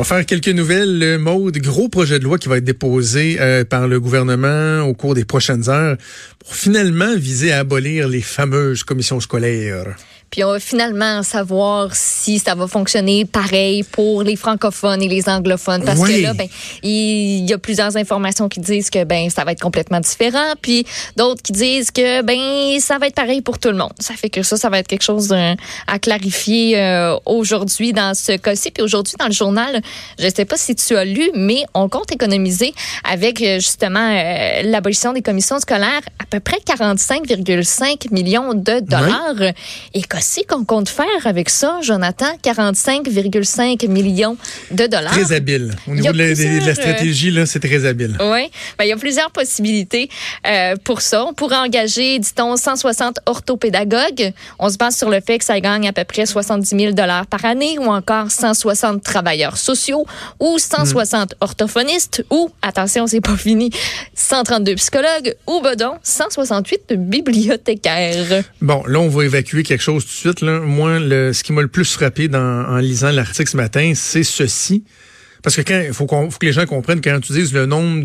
On va faire quelques nouvelles. Maude, gros projet de loi qui va être déposé euh, par le gouvernement au cours des prochaines heures pour finalement viser à abolir les fameuses commissions scolaires. Puis on va finalement savoir si ça va fonctionner pareil pour les francophones et les anglophones. Parce que là, ben, il y a plusieurs informations qui disent que ben ça va être complètement différent. Puis d'autres qui disent que ben ça va être pareil pour tout le monde. Ça fait que ça, ça va être quelque chose à clarifier euh, aujourd'hui dans ce cas-ci. Puis aujourd'hui, dans le journal, je sais pas si tu as lu, mais on compte économiser avec euh, justement euh, l'abolition des commissions scolaires à peu près 45,5 millions de dollars. Qu'est-ce qu'on compte faire avec ça, Jonathan? 45,5 millions de dollars. Très habile. Au niveau de la, euh, stratégie, là, c'est très habile. Oui. Ben, il y a plusieurs possibilités euh, pour ça. On pourrait engager, dit-on, 160 orthopédagogues. On se base sur le fait que ça gagne à peu près 70 000 dollars par année ou encore 160 travailleurs sociaux ou 160 orthophonistes ou, attention, c'est pas fini, 132 psychologues ou, bedon, 168 bibliothécaires. Bon, là, on va évacuer quelque chose de suite, là, moi, le, ce qui m'a le plus frappé dans, en lisant l'article ce matin, c'est ceci. Parce que quand il faut, faut, que les gens comprennent quand tu dis le nombre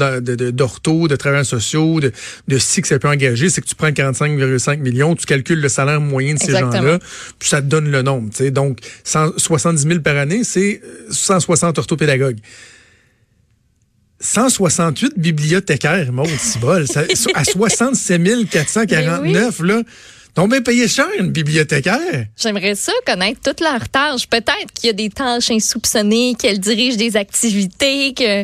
d'orthos, de, de, de, travailleurs sociaux, de, de si que ça peut engager, c'est que tu prends 45,5 millions, tu calcules le salaire moyen de ces gens-là, puis ça te donne le nombre. sais Donc, 170 000 par année, c'est 160 orthopédagogues. 168 bibliothécaires, mon bol, à 67 449, là, donc, bien payé cher, une bibliothécaire? J'aimerais ça connaître toutes leurs tâches. Peut-être qu'il y a des tâches insoupçonnées, qu'elle dirige des activités que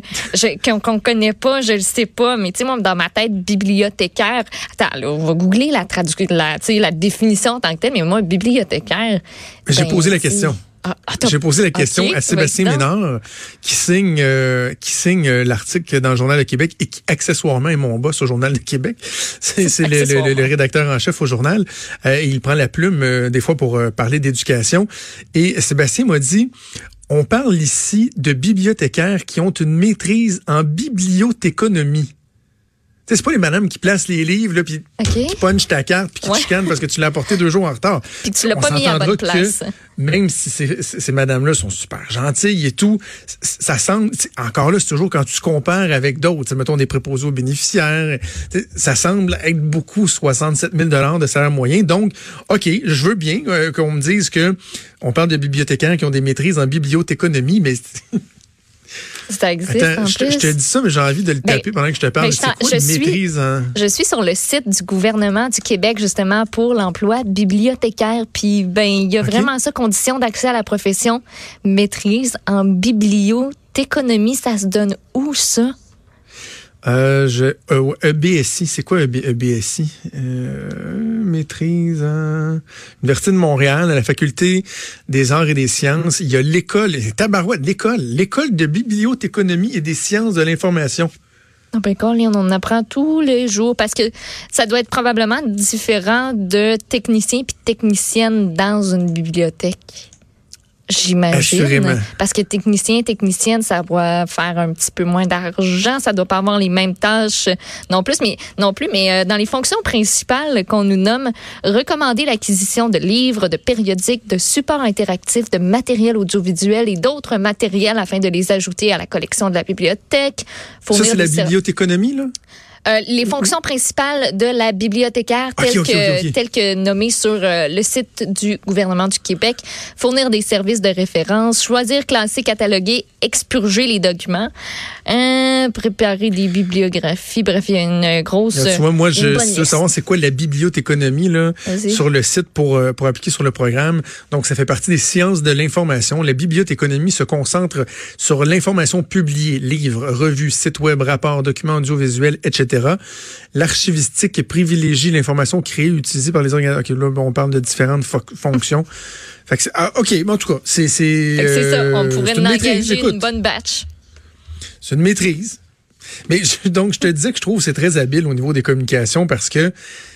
qu'on connaît pas, je le sais pas. Mais tu sais, moi, dans ma tête, bibliothécaire. Attends, là, on va googler la traduction, la, la définition en tant que telle. Mais moi, bibliothécaire. J'ai posé la ben, question. Ah, J'ai posé la question à Sébastien Ménard, qui signe euh, qui signe euh, l'article dans le Journal de Québec et qui accessoirement est mon boss au Journal de Québec. C'est le, le, rédacteur en chef au journal. Euh, il prend la plume des fois pour parler d'éducation. Et Sébastien m'a dit, on parle ici de bibliothécaires qui ont une maîtrise en bibliothéconomie c'est pas les madames qui placent les livres, là, puis okay. qui punchent ta carte, puis qui te chicanent parce que tu l'as apporté deux jours en retard. Puis tu l'as pas mis bonne place. même si ces, ces madames-là sont super gentilles et tout, ça semble, encore là, c'est toujours quand tu te compares avec d'autres, mettons des préposés aux bénéficiaires, ça semble être beaucoup 67 000 de salaire moyen. Donc, OK, je veux bien euh, qu'on me dise que on parle de bibliothécaires qui ont des maîtrises en bibliothéconomie, mais Ça existe en je, plus. Je te dis ça, mais j'ai envie de le ben, taper pendant que je te parle. C'est quoi je suis, maîtrise? Hein? Je suis sur le site du gouvernement du Québec, justement, pour l'emploi de bibliothécaire. Puis, ben, il y a vraiment ça, condition d'accès à la profession, maîtrise en bibliothéconomie. Ça se donne où, ça? Euh, je, euh, EBSI, c'est quoi EBSI? Euh, maîtrise à l'Université de Montréal, à la Faculté des arts et des sciences. Il y a l'école, tabarouette, l'école, l'école de bibliothéconomie et des sciences de l'information. Non, ben, on en apprend tous les jours parce que ça doit être probablement différent de techniciens puis techniciennes dans une bibliothèque. J'imagine. Parce que technicien, technicienne, ça doit faire un petit peu moins d'argent, ça doit pas avoir les mêmes tâches non plus, mais non plus. Mais euh, dans les fonctions principales qu'on nous nomme, recommander l'acquisition de livres, de périodiques, de supports interactifs, de matériel audiovisuel et d'autres matériels afin de les ajouter à la collection de la bibliothèque. Ça, c'est la bibliothéconomie, là? Euh, les fonctions principales de la bibliothécaire, telles, que, telles que nommées sur euh, le site du gouvernement du Québec, fournir des services de référence, choisir, classer, cataloguer, expurger les documents, euh, préparer des bibliographies. Bref, il y a une grosse. tu vois, moi, je veux savoir c'est quoi la bibliothéconomie là sur le site pour pour appliquer sur le programme? Donc, ça fait partie des sciences de l'information. La bibliothéconomie se concentre sur l'information publiée, livres, revues, sites web, rapports, documents audiovisuels, etc L'archivistique privilégie l'information créée utilisée par les organisateurs. là, on parle de différentes fonctions. fait que ah, OK, mais en tout cas, c'est... C'est ça, on pourrait engager une bonne batch. C'est une maîtrise. Mais donc, je te disais que je trouve que c'est très habile au niveau des communications parce que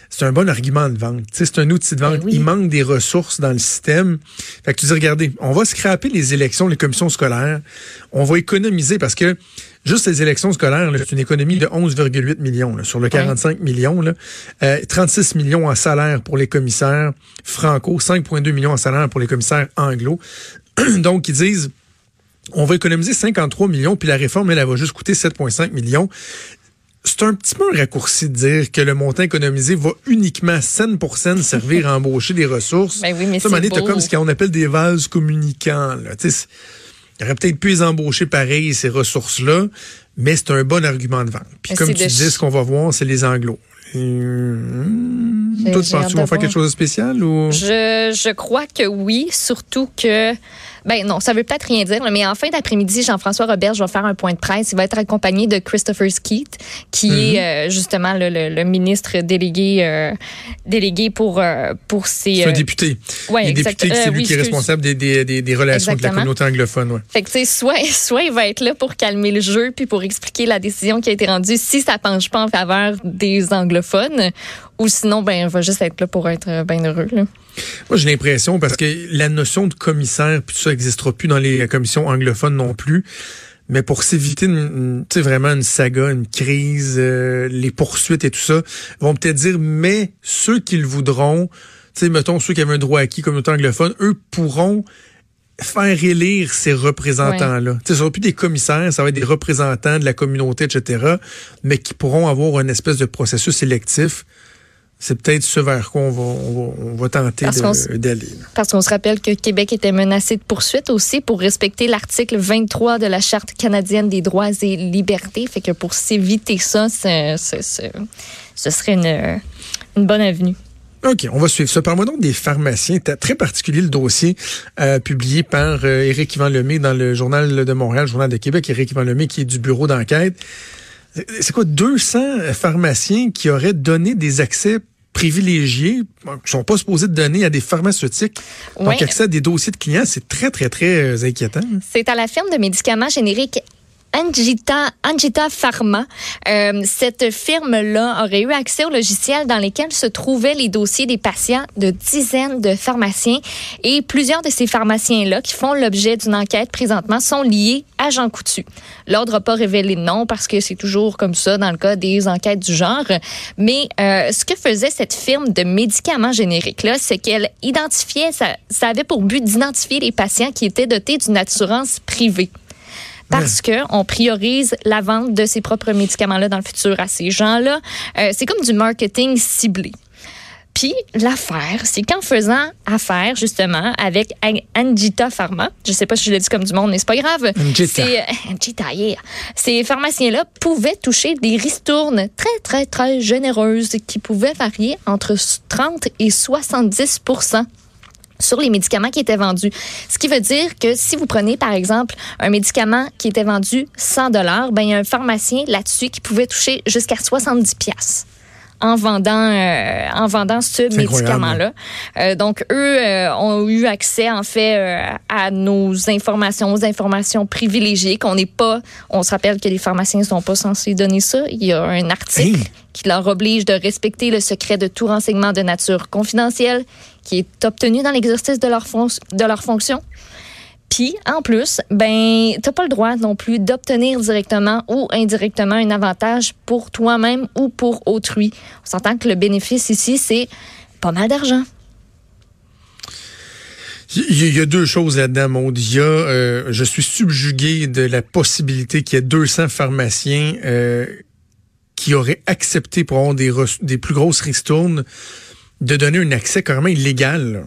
c'est un bon argument de vente. C'est un outil de vente. Ben Il manque des ressources dans le système. Fait que tu dis, regardez, on va scraper les élections, les commissions scolaires. On va économiser parce que juste les élections scolaires, c'est une économie de 11,8 millions sur le 45 millions. Là. 36 euh, millions en salaire pour les commissaires franco, 5,2 millions en salaire pour les commissaires anglo. Donc, ils disent on va économiser 53 millions, puis la réforme, elle, elle va juste coûter 7,5 millions c'est un petit peu un raccourci de dire que le montant économisé va uniquement scène pour scène servir à embaucher des ressources. Ben oui, mais c'est comme ce qu'on appelle des vases communicants. Là. Il aurait peut-être pu les embaucher pareil, ces ressources-là, mais c'est un bon argument de vente. Puis comme tu dis, ce qu'on va voir, c'est les anglos. Hum, toi, tu penses faire quelque chose de spécial ou? Je, je crois que oui, surtout que ben non, ça veut peut-être rien dire, mais en fin d'après-midi, Jean-François Robert va faire un point de presse. Il va être accompagné de Christopher Skeet, qui est mhm. euh, justement le, ministre délégué euh, délégué pour euh, pour ses. C'est un député. Ouais, député, c'est lui qui est responsable des, des, des, relations avec la communauté anglophone. Ouais. Fait que soit soit il va être là pour calmer le jeu puis pour expliquer la décision qui a été rendue si ça penche pas en faveur des anglophones, ou sinon ben il va juste être là pour être bien heureux. Là. Moi, j'ai l'impression, parce que la notion de commissaire, puis ça n'existera plus dans les commissions anglophones non plus. Mais pour s'éviter une, vraiment une saga, une crise, euh, les poursuites et tout ça, vont peut-être dire, mais ceux qui le voudront, tu sais, mettons ceux qui avaient un droit acquis comme anglophone, eux pourront faire élire ces représentants-là. Ouais. Ce sera plus des commissaires, ça va être des représentants de la communauté, etc., mais qui pourront avoir une espèce de processus sélectif c'est peut-être ce vers quoi on va, on va, tenter d'aller. Parce qu'on se rappelle que Québec était menacé de poursuite aussi pour respecter l'article 23 de la Charte canadienne des droits et libertés. Fait que pour s'éviter ça, ce serait une, une bonne avenue. OK, on va suivre ça. Parle-moi donc des pharmaciens. Très particulier le dossier euh, publié par euh, Éric Yvan Lemay dans le Journal de Montréal, le Journal de Québec. Éric Yvan Lemay qui est du bureau d'enquête. C'est quoi, 200 pharmaciens qui auraient donné des accès privilégiés qui sont pas supposés de donner à des pharmaceutiques. Donc, accès à des dossiers de clients, c'est très, très, très inquiétant. C'est à la firme de médicaments génériques Angita, Pharma. Euh, cette firme-là aurait eu accès aux logiciels dans lesquels se trouvaient les dossiers des patients de dizaines de pharmaciens. Et plusieurs de ces pharmaciens-là qui font l'objet d'une enquête présentement sont liés à Jean Coutu. L'ordre n'a pas révélé le nom parce que c'est toujours comme ça dans le cas des enquêtes du genre. Mais euh, ce que faisait cette firme de médicaments génériques-là, c'est qu'elle identifiait, ça avait pour but d'identifier les patients qui étaient dotés d'une assurance privée parce que on priorise la vente de ses propres médicaments-là dans le futur à ces gens-là. Euh, c'est comme du marketing ciblé. Puis l'affaire, c'est qu'en faisant affaire justement avec Angita Pharma, je sais pas si je l'ai dit comme du monde, mais c'est pas grave. Euh, Ces pharmaciens-là pouvaient toucher des ristournes très très très généreuses qui pouvaient varier entre 30 et 70 sur les médicaments qui étaient vendus. Ce qui veut dire que si vous prenez, par exemple, un médicament qui était vendu 100 dollars, ben, il y a un pharmacien là-dessus qui pouvait toucher jusqu'à 70 pièces en vendant euh, en vendant ce médicament-là. Euh, donc eux euh, ont eu accès en fait à nos informations, aux informations privilégiées qu'on n'est pas. On se rappelle que les pharmaciens ne sont pas censés donner ça. Il y a un article qui leur oblige de respecter le secret de tout renseignement de nature confidentielle qui est obtenu dans l'exercice de leur de leur fonction. Puis, en plus, ben, t'as pas le droit non plus d'obtenir directement ou indirectement un avantage pour toi-même ou pour autrui. On s'entend que le bénéfice ici, c'est pas mal d'argent. Il y a deux choses là-dedans, Maud. Il y a, euh, je suis subjugué de la possibilité qu'il y ait 200 pharmaciens euh, qui auraient accepté pour avoir des, des plus grosses ristournes de donner un accès carrément illégal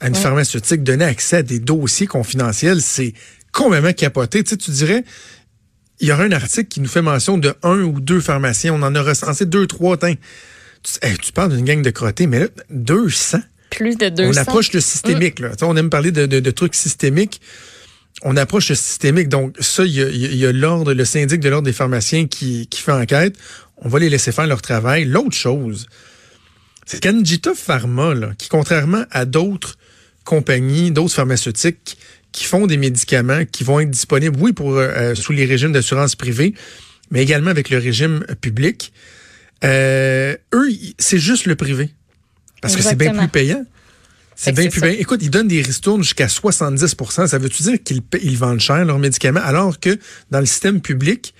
à une pharmaceutique, donner accès à des dossiers confidentiels, c'est complètement capoté. Tu, sais, tu dirais, il y aura un article qui nous fait mention de un ou deux pharmaciens. On en a recensé deux, trois. Tu, tu parles d'une gang de crottés, mais là, 200. Plus de 200. On approche le systémique. Là. on aime parler de, trucs systémiques. On approche le systémique. Donc, ça, il y a, l'ordre, le syndic de l'ordre des pharmaciens qui, qui fait enquête. On va les laisser faire leur travail. L'autre chose, c'est qu'Anjita Pharma, là, qui contrairement à d'autres compagnies, d'autres pharmaceutiques qui font des médicaments qui vont être disponibles, oui, pour euh, euh, sous les régimes d'assurance privée, mais également avec le régime public. Euh, eux, c'est juste le privé. Parce que c'est bien plus payant. C'est bien plus payant. Écoute, ils donnent des ristournes jusqu'à 70% Ça veut-tu dire qu'ils ils vendent cher leurs médicaments, alors que dans le système public,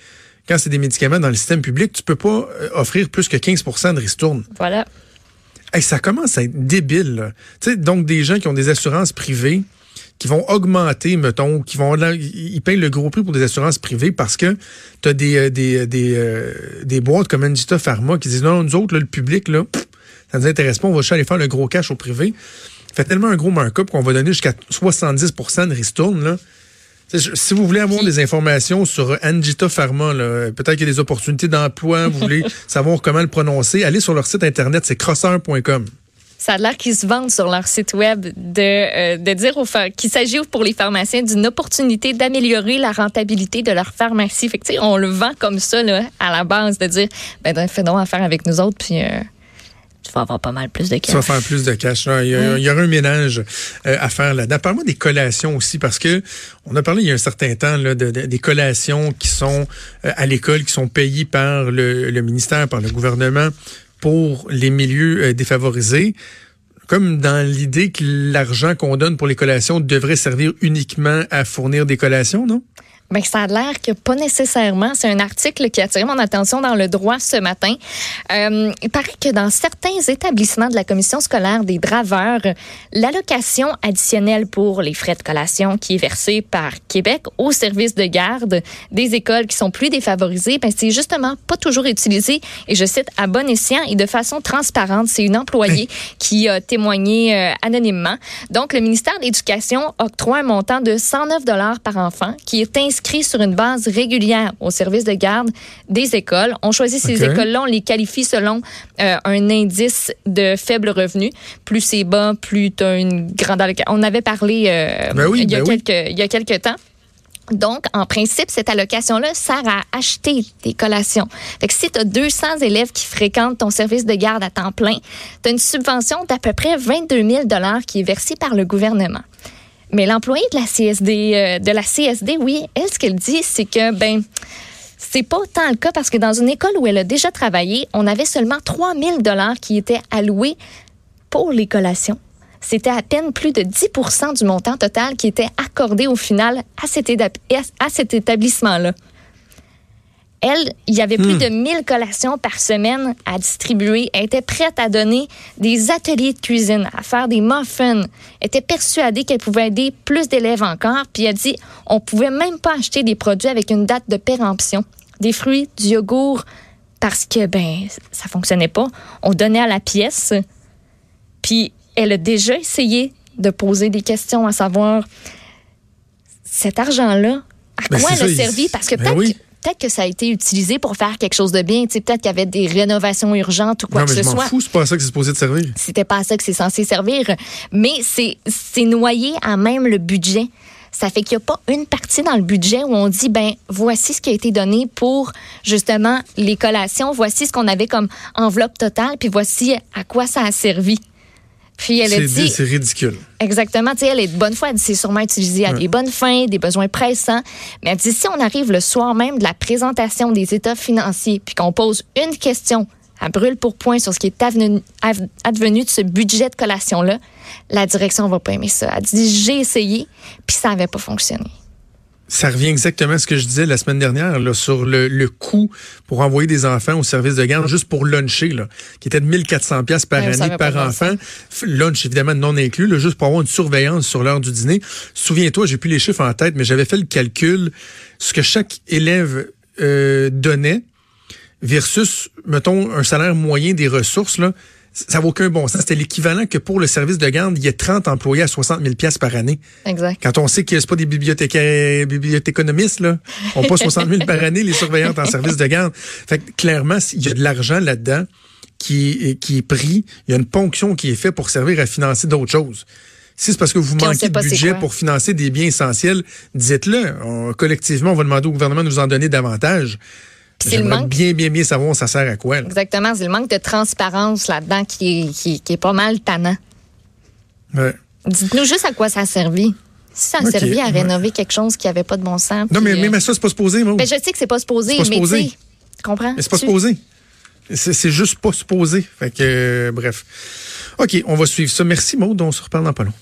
quand c'est des médicaments dans le système public, tu peux pas offrir plus que 15% de ristournes. Voilà ça commence à être débile. donc, des gens qui ont des assurances privées, qui vont augmenter, mettons, qui vont ils payent le gros prix pour des assurances privées parce que tu as des, euh, des, des, euh, des boîtes comme Angita Pharma qui disent non, nous autres, le public, là, ça nous intéresse pas, on va chercher aller faire le gros cash au privé. Fait tellement un gros markup qu'on va donner jusqu'à 70% de ristourne, là. Si vous voulez avoir des informations sur Angita Pharma, peut-être qu'il y a des opportunités d'emploi, vous voulez savoir comment le prononcer, allez sur leur site internet, c'est crosseur.com. Ça a l'air qu'ils se vendent sur leur site web de, euh, de dire qu'il s'agit pour les pharmaciens d'une opportunité d'améliorer la rentabilité de leur pharmacie. Fait que, on le vend comme ça là, à la base, de dire ben, fais donc affaire avec nous autres, puis. Euh, tu vas avoir pas mal plus de cash. Tu vas faire plus de cash. Il, y aura un ménage euh, à faire là-dedans. Parle-moi des collations aussi, parce que on a parlé il y a un certain temps là, de, des collations qui sont à l'école, qui sont payées par le, le ministère, par le gouvernement pour les milieux euh, défavorisés, comme dans l'idée que l'argent qu'on donne pour les collations devrait servir uniquement à fournir des collations, non? Mais ça a l'air que pas nécessairement. C'est un article qui a attiré mon attention dans le droit ce matin. Euh, il paraît que dans certains établissements de la commission scolaire des draveurs, l'allocation additionnelle pour les frais de collation qui est versée par Québec au service de garde des écoles qui sont plus défavorisées, ben c'est justement pas toujours utilisé. Et je cite à bon escient et de façon transparente. C'est une employée qui a témoigné euh, anonymement. Donc, le ministère de l'Éducation octroie un montant de 109 dollars par enfant qui est inscrit inscrits sur une base régulière au service de garde des écoles. On choisit ces écoles-là, on les qualifie selon euh, un indice de faible revenu. Plus c'est bas, plus tu as une grande allocation. On avait parlé euh, ben il, y a ben quelques, il y a quelques temps. Donc, en principe, cette allocation-là sert à acheter des collations. Fait que si tu as 200 élèves qui fréquentent ton service de garde à temps plein, tu as une subvention d'à peu près 22 000 qui est versée par le gouvernement. Mais l'employé de la CSD, euh, de la CSD, oui, elle, ce qu'elle dit, c'est que, ben, c'est pas autant le cas parce que dans une école où elle a déjà travaillé, on avait seulement 3000 dollars qui étaient alloués pour les collations. C'était à peine plus de 10% du montant total qui était accordé au final à cet établissement-là. Elle, il y avait plus hmm. de 1000 collations par semaine à distribuer. Elle était prête à donner des ateliers de cuisine, à faire des muffins. Elle était persuadée qu'elle pouvait aider plus d'élèves encore. Puis elle dit, on pouvait même pas acheter des produits avec une date de péremption. Des fruits, du yogourt, parce que, ben, ça fonctionnait pas. On donnait à la pièce. Puis elle a déjà essayé de poser des questions à savoir, cet argent-là, à ben, quoi elle a servi? Parce que ben peut-être que ça a été utilisé pour faire quelque chose de bien. peut-être qu'il y avait des rénovations urgentes ou quoi que ce soit. Fous, c'est pas à ça que c'est supposé de servir. C'était pas à ça que c'est censé servir. Mais c'est, c'est noyé à même le budget. Ça fait qu'il n'y a pas une partie dans le budget où on dit, ben, voici ce qui a été donné pour justement les collations, voici ce qu'on avait comme enveloppe totale, puis voici à quoi ça a servi. Puis elle a dit. C'est ridicule. Exactement. Tu sais, elle est de bonne foi. Elle dit c'est sûrement utilisé à des bonnes fins, des besoins pressants. Mais elle dit si on arrive le soir même de la présentation des états financiers, puis qu'on pose une question à brûle pour point sur ce qui est advenu, de ce budget de collation-là, la direction va pas aimer ça. Elle dit j'ai essayé, puis ça n'avait pas fonctionné. Ça revient exactement à ce que je disais la semaine dernière là, sur le, le coût pour envoyer des enfants au service de garde juste pour luncher, là, qui était de 1400 pièces par année par enfant. Lunch évidemment non inclus, là, juste pour avoir une surveillance sur l'heure du dîner. Souviens-toi, j'ai plus les chiffres en tête, mais j'avais fait le calcul ce que chaque élève euh, donnait versus, mettons, un salaire moyen des ressources là ça vaut aucun bon sens. C'était l'équivalent que pour le service de garde, il y a 30 employés à 60 000 pièces par année. Exact. Quand on sait que c'est pas des bibliothécaires, bibliothéconomistes, là, on pas 60 000 par année, les surveillantes en service de garde. Fait que, clairement, il y a de l'argent là-dedans qui est, qui est pris. Il y a une ponction qui est faite pour servir à financer d'autres choses. Si c'est parce que vous manquez de budget pour financer des biens essentiels, dites-le. collectivement, on va demander au gouvernement de nous en donner davantage. J'aimerais bien, bien, bien savoir ça sert à quoi. Exactement. C'est le manque de transparence là-dedans qui est, qui, est pas mal tannant. Ouais. Dites-nous juste à quoi ça a servi. Si ça a servi à rénover quelque chose qui n'avait pas de bon sens. Non, mais, mais, euh, ça, c'est pas supposé, moi. Ben, je sais que c'est pas supposé, pas mais tu comprends? Mais c'est pas supposé. C'est juste pas supposé. Fait que, euh, bref. OK, on va suivre ça. Merci, Maud. On se reparle dans pas long.